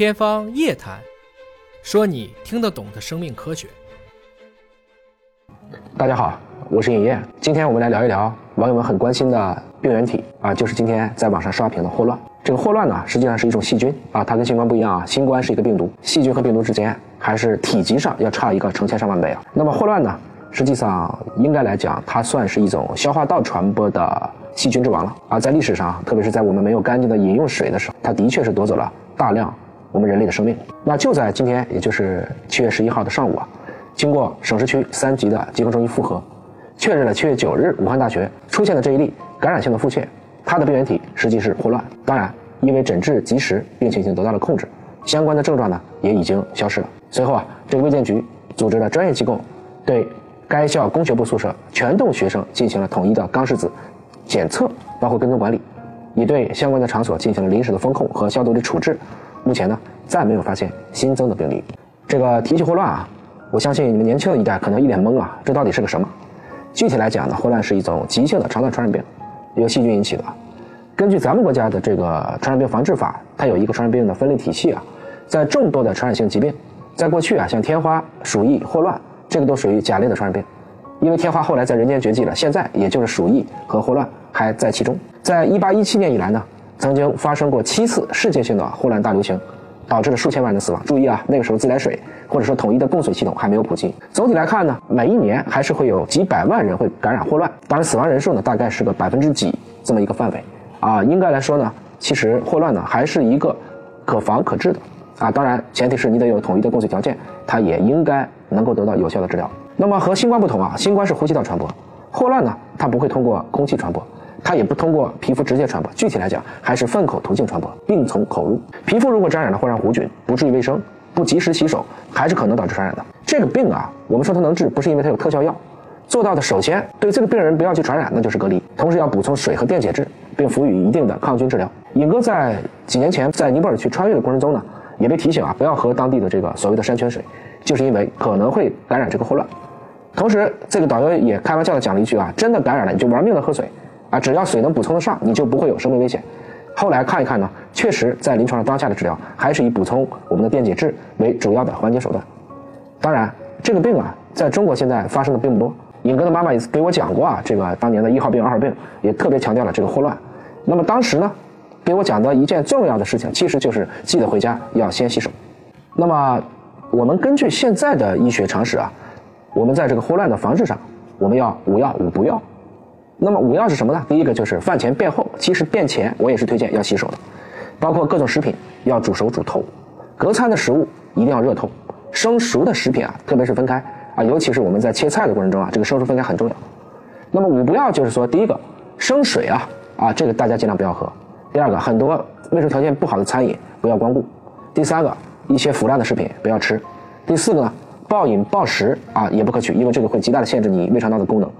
天方夜谭，说你听得懂的生命科学。大家好，我是尹烨，今天我们来聊一聊网友们很关心的病原体啊，就是今天在网上刷屏的霍乱。这个霍乱呢，实际上是一种细菌啊，它跟新冠不一样啊，新冠是一个病毒，细菌和病毒之间还是体积上要差一个成千上万倍啊。那么霍乱呢，实际上应该来讲，它算是一种消化道传播的细菌之王了啊。在历史上，特别是在我们没有干净的饮用水的时候，它的确是夺走了大量我们人类的生命。那就在今天，也就是七月十一号的上午啊，经过省市区三级的疾控中心复核，确认了七月九日武汉大学出现的这一例感染性的腹泻。它的病原体实际是霍乱，当然，因为诊治及时，病情已经得到了控制，相关的症状呢也已经消失了。随后啊，这个卫健局组织了专业机构，对该校工学部宿舍全栋学生进行了统一的钢拭子检测，包括跟踪管理，也对相关的场所进行了临时的封控和消毒的处置。目前呢，再没有发现新增的病例。这个提起霍乱啊，我相信你们年轻的一代可能一脸懵啊，这到底是个什么？具体来讲呢，霍乱是一种急性的肠道传染病。由细菌引起的。根据咱们国家的这个传染病防治法，它有一个传染病的分类体系啊。在众多的传染性疾病，在过去啊，像天花、鼠疫、霍乱，这个都属于甲类的传染病。因为天花后来在人间绝迹了，现在也就是鼠疫和霍乱还在其中。在一八一七年以来呢，曾经发生过七次世界性的霍乱大流行。导致了数千万人死亡。注意啊，那个时候自来水或者说统一的供水系统还没有普及。总体来看呢，每一年还是会有几百万人会感染霍乱。当然，死亡人数呢大概是个百分之几这么一个范围啊。应该来说呢，其实霍乱呢还是一个可防可治的啊。当然，前提是你得有统一的供水条件，它也应该能够得到有效的治疗。那么和新冠不同啊，新冠是呼吸道传播，霍乱呢它不会通过空气传播。它也不通过皮肤直接传播，具体来讲还是粪口途径传播，病从口入。皮肤如果沾染了会让弧菌，不注意卫生，不及时洗手，还是可能导致传染的。这个病啊，我们说它能治，不是因为它有特效药，做到的首先对这个病人不要去传染，那就是隔离，同时要补充水和电解质，并辅以一定的抗菌治疗。尹哥在几年前在尼泊尔去穿越的过程中呢，也被提醒啊，不要喝当地的这个所谓的山泉水，就是因为可能会感染这个霍乱。同时，这个导游也开玩笑的讲了一句啊，真的感染了你就玩命的喝水。啊，只要水能补充得上，你就不会有生命危险。后来看一看呢，确实在临床上当下的治疗还是以补充我们的电解质为主要的缓解手段。当然，这个病啊，在中国现在发生的并不多。尹哥的妈妈也给我讲过啊，这个当年的一号病、二号病，也特别强调了这个霍乱。那么当时呢，给我讲的一件重要的事情，其实就是记得回家要先洗手。那么我们根据现在的医学常识啊，我们在这个霍乱的防治上，我们要无药五不要。那么五要是什么呢？第一个就是饭前便后，其实便前我也是推荐要洗手的，包括各种食品要煮熟煮透，隔餐的食物一定要热透，生熟的食品啊，特别是分开啊，尤其是我们在切菜的过程中啊，这个生熟分开很重要。那么五不要就是说，第一个生水啊啊，这个大家尽量不要喝；第二个很多卫生条件不好的餐饮不要光顾；第三个一些腐烂的食品不要吃；第四个呢，暴饮暴食啊也不可取，因为这个会极大的限制你胃肠道的功能。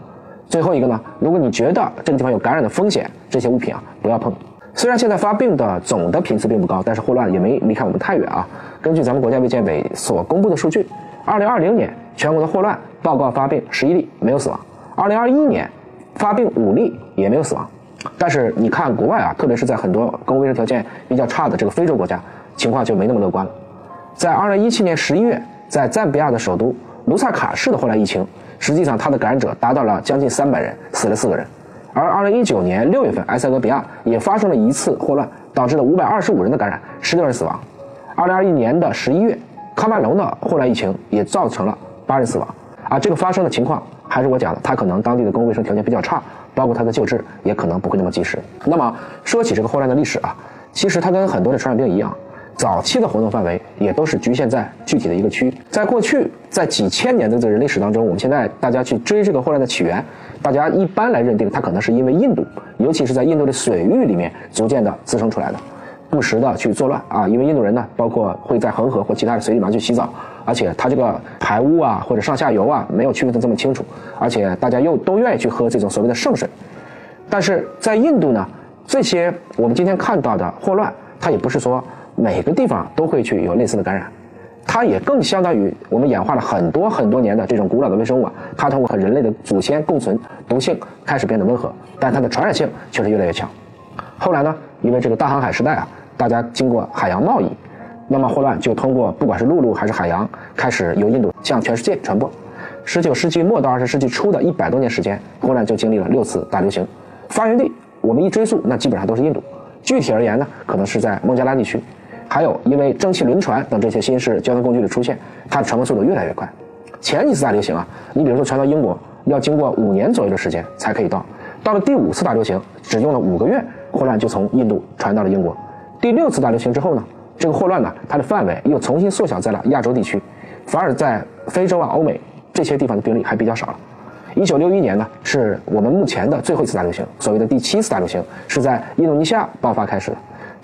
最后一个呢，如果你觉得这个地方有感染的风险，这些物品啊不要碰。虽然现在发病的总的频次并不高，但是霍乱也没离开我们太远啊。根据咱们国家卫健委所公布的数据，二零二零年全国的霍乱报告发病十一例，没有死亡；二零二一年发病五例，也没有死亡。但是你看国外啊，特别是在很多公共卫生条件比较差的这个非洲国家，情况就没那么乐观了。在二零一七年十一月，在赞比亚的首都卢萨卡市的霍乱疫情。实际上，它的感染者达到了将近三百人，死了四个人。而二零一九年六月份，埃塞俄比亚也发生了一次霍乱，导致了五百二十五人的感染，十六人死亡。二零二一年的十一月，喀麦隆的霍乱疫情也造成了八人死亡。啊，这个发生的情况还是我讲的，它可能当地的公共卫生条件比较差，包括它的救治也可能不会那么及时。那么说起这个霍乱的历史啊，其实它跟很多的传染病一样。早期的活动范围也都是局限在具体的一个区域。在过去，在几千年的这人类史当中，我们现在大家去追这个霍乱的起源，大家一般来认定它可能是因为印度，尤其是在印度的水域里面逐渐的滋生出来的，不时的去作乱啊。因为印度人呢，包括会在恒河或其他的水里面去洗澡，而且它这个排污啊或者上下游啊没有区分的这么清楚，而且大家又都愿意去喝这种所谓的圣水。但是在印度呢，这些我们今天看到的霍乱，它也不是说。每个地方都会去有类似的感染，它也更相当于我们演化了很多很多年的这种古老的微生物啊，它通过和人类的祖先共存，毒性开始变得温和，但它的传染性却是越来越强。后来呢，因为这个大航海时代啊，大家经过海洋贸易，那么霍乱就通过不管是陆路还是海洋，开始由印度向全世界传播。十九世纪末到二十世纪初的一百多年时间，霍乱就经历了六次大流行。发源地我们一追溯，那基本上都是印度。具体而言呢，可能是在孟加拉地区。还有因为蒸汽轮船等这些新式交通工具的出现，它的传播速度越来越快。前几次大流行啊，你比如说传到英国，要经过五年左右的时间才可以到。到了第五次大流行，只用了五个月，霍乱就从印度传到了英国。第六次大流行之后呢，这个霍乱呢，它的范围又重新缩小在了亚洲地区，反而在非洲啊、欧美这些地方的病例还比较少了。一九六一年呢，是我们目前的最后一次大流行，所谓的第七次大流行是在印度尼西亚爆发开始的。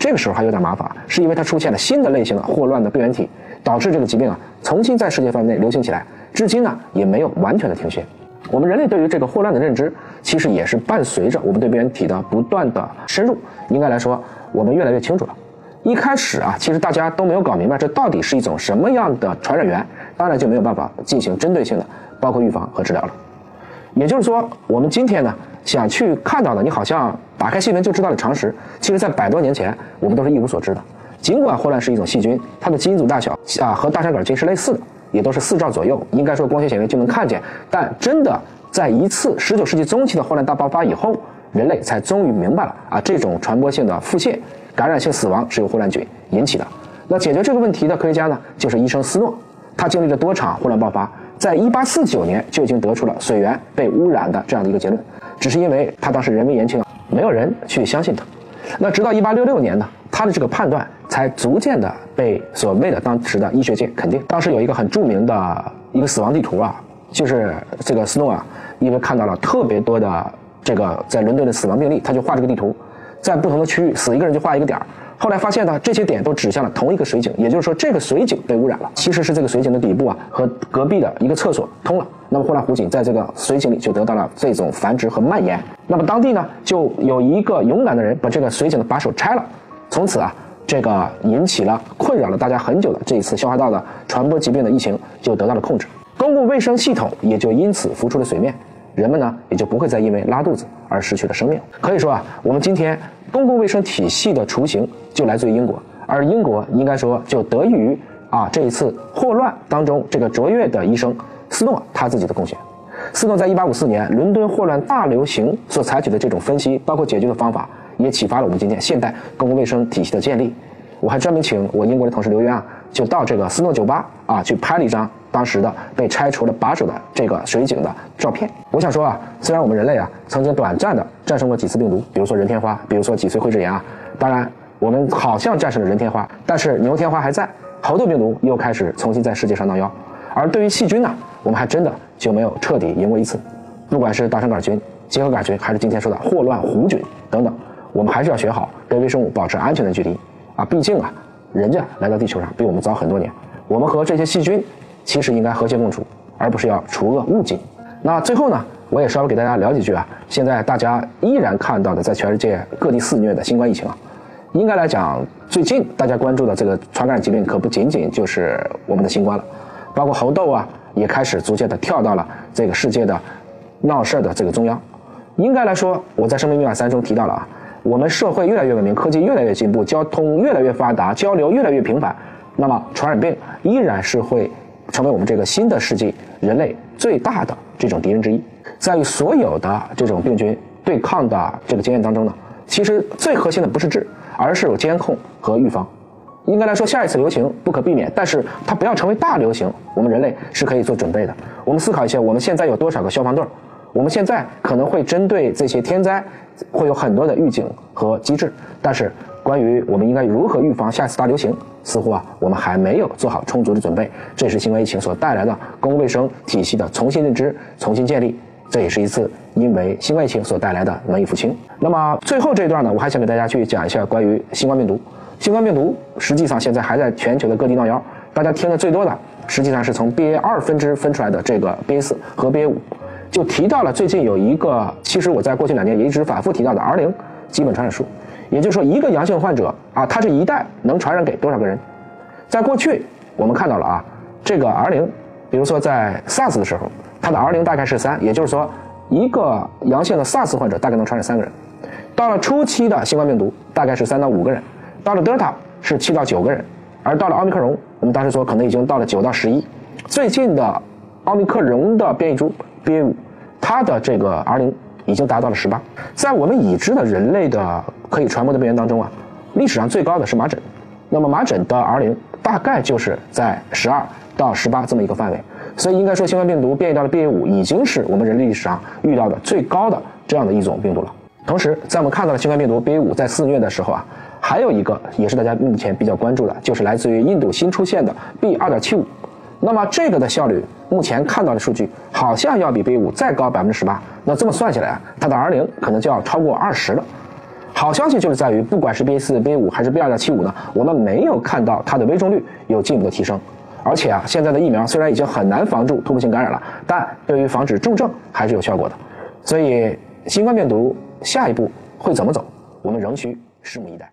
这个时候还有点麻烦，是因为它出现了新的类型的霍乱的病原体，导致这个疾病啊重新在世界范围内流行起来，至今呢也没有完全的停歇。我们人类对于这个霍乱的认知，其实也是伴随着我们对病原体的不断的深入。应该来说，我们越来越清楚了。一开始啊，其实大家都没有搞明白这到底是一种什么样的传染源，当然就没有办法进行针对性的，包括预防和治疗了。也就是说，我们今天呢想去看到的，你好像打开新闻就知道的常识，其实在百多年前我们都是一无所知的。尽管霍乱是一种细菌，它的基因组大小啊和大肠杆菌是类似的。也都是四兆左右，应该说光学显微就能看见。但真的在一次十九世纪中期的霍乱大爆发以后，人类才终于明白了啊，这种传播性的腹泻、感染性死亡是由霍乱菌引起的。那解决这个问题的科学家呢，就是医生斯诺。他经历了多场霍乱爆发，在一八四九年就已经得出了水源被污染的这样的一个结论。只是因为他当时人微言轻，没有人去相信他。那直到一八六六年呢，他的这个判断。才逐渐的被所谓的当时的医学界肯定。当时有一个很著名的一个死亡地图啊，就是这个斯诺啊，因为看到了特别多的这个在伦敦的死亡病例，他就画这个地图，在不同的区域死一个人就画一个点儿。后来发现呢，这些点都指向了同一个水井，也就是说这个水井被污染了。其实是这个水井的底部啊和隔壁的一个厕所通了，那么霍乱弧菌在这个水井里就得到了这种繁殖和蔓延。那么当地呢就有一个勇敢的人把这个水井的把手拆了，从此啊。这个引起了困扰了大家很久的这一次消化道的传播疾病的疫情就得到了控制，公共卫生系统也就因此浮出了水面，人们呢也就不会再因为拉肚子而失去了生命。可以说啊，我们今天公共卫生体系的雏形就来自于英国，而英国应该说就得益于啊这一次霍乱当中这个卓越的医生斯诺他自己的贡献。斯诺在1854年伦敦霍乱大流行所采取的这种分析，包括解决的方法。也启发了我们今天现代公共卫生体系的建立。我还专门请我英国的同事刘渊啊，就到这个斯诺酒吧啊去拍了一张当时的被拆除了把手的这个水井的照片。我想说啊，虽然我们人类啊曾经短暂的战胜过几次病毒，比如说人天花，比如说脊髓灰质炎啊，当然我们好像战胜了人天花，但是牛天花还在，猴痘病毒又开始重新在世界上闹妖。而对于细菌呢，我们还真的就没有彻底赢过一次。不管是大肠杆菌、结核杆菌，还是今天说的霍乱弧菌等等。我们还是要学好跟微生物保持安全的距离啊！毕竟啊，人家来到地球上比我们早很多年，我们和这些细菌其实应该和谐共处，而不是要除恶务尽。那最后呢，我也稍微给大家聊几句啊。现在大家依然看到的，在全世界各地肆虐的新冠疫情啊，应该来讲，最近大家关注的这个传染疾病可不仅仅就是我们的新冠了，包括猴痘啊，也开始逐渐的跳到了这个世界的闹事儿的这个中央。应该来说，我在《生命密码三》中提到了啊。我们社会越来越文明，科技越来越进步，交通越来越发达，交流越来越频繁，那么传染病依然是会成为我们这个新的世纪人类最大的这种敌人之一。在与所有的这种病菌对抗的这个经验当中呢，其实最核心的不是治，而是有监控和预防。应该来说，下一次流行不可避免，但是它不要成为大流行，我们人类是可以做准备的。我们思考一下，我们现在有多少个消防队？我们现在可能会针对这些天灾，会有很多的预警和机制，但是关于我们应该如何预防下一次大流行，似乎啊我们还没有做好充足的准备。这是新冠疫情所带来的公共卫生体系的重新认知、重新建立，这也是一次因为新冠疫情所带来的文艺复兴。那么最后这一段呢，我还想给大家去讲一下关于新冠病毒。新冠病毒实际上现在还在全球的各地闹妖，大家听的最多的实际上是从 BA 二分支分出来的这个 BA 四和 BA 五。就提到了最近有一个，其实我在过去两年也一直反复提到的 R 零基本传染数，也就是说一个阳性患者啊，他这一代能传染给多少个人？在过去我们看到了啊，这个 R 零，比如说在 SARS 的时候，它的 R 零大概是三，也就是说一个阳性的 SARS 患者大概能传染三个人。到了初期的新冠病毒大概是三到五个人，到了德尔塔是七到九个人，而到了奥密克戎，我们当时说可能已经到了九到十一。最近的奥密克戎的变异株 BA 五，它的这个 R 零已经达到了十八。在我们已知的人类的可以传播的病原当中啊，历史上最高的是麻疹，那么麻疹的 R 零大概就是在十二到十八这么一个范围。所以应该说，新冠病毒变异到了 BA 五，已经是我们人类历史上遇到的最高的这样的一种病毒了。同时，在我们看到了新冠病毒 BA 五在肆虐的时候啊，还有一个也是大家目前比较关注的，就是来自于印度新出现的 B 二点七五。那么这个的效率，目前看到的数据好像要比 BA 五再高百分之十八。那这么算下来啊，它的 R 零可能就要超过二十了。好消息就是在于，不管是 B 四、B 五还是 B 二点七五呢，我们没有看到它的危重率有进一步的提升。而且啊，现在的疫苗虽然已经很难防住突破性感染了，但对于防止重症还是有效果的。所以，新冠病毒下一步会怎么走，我们仍需拭目以待。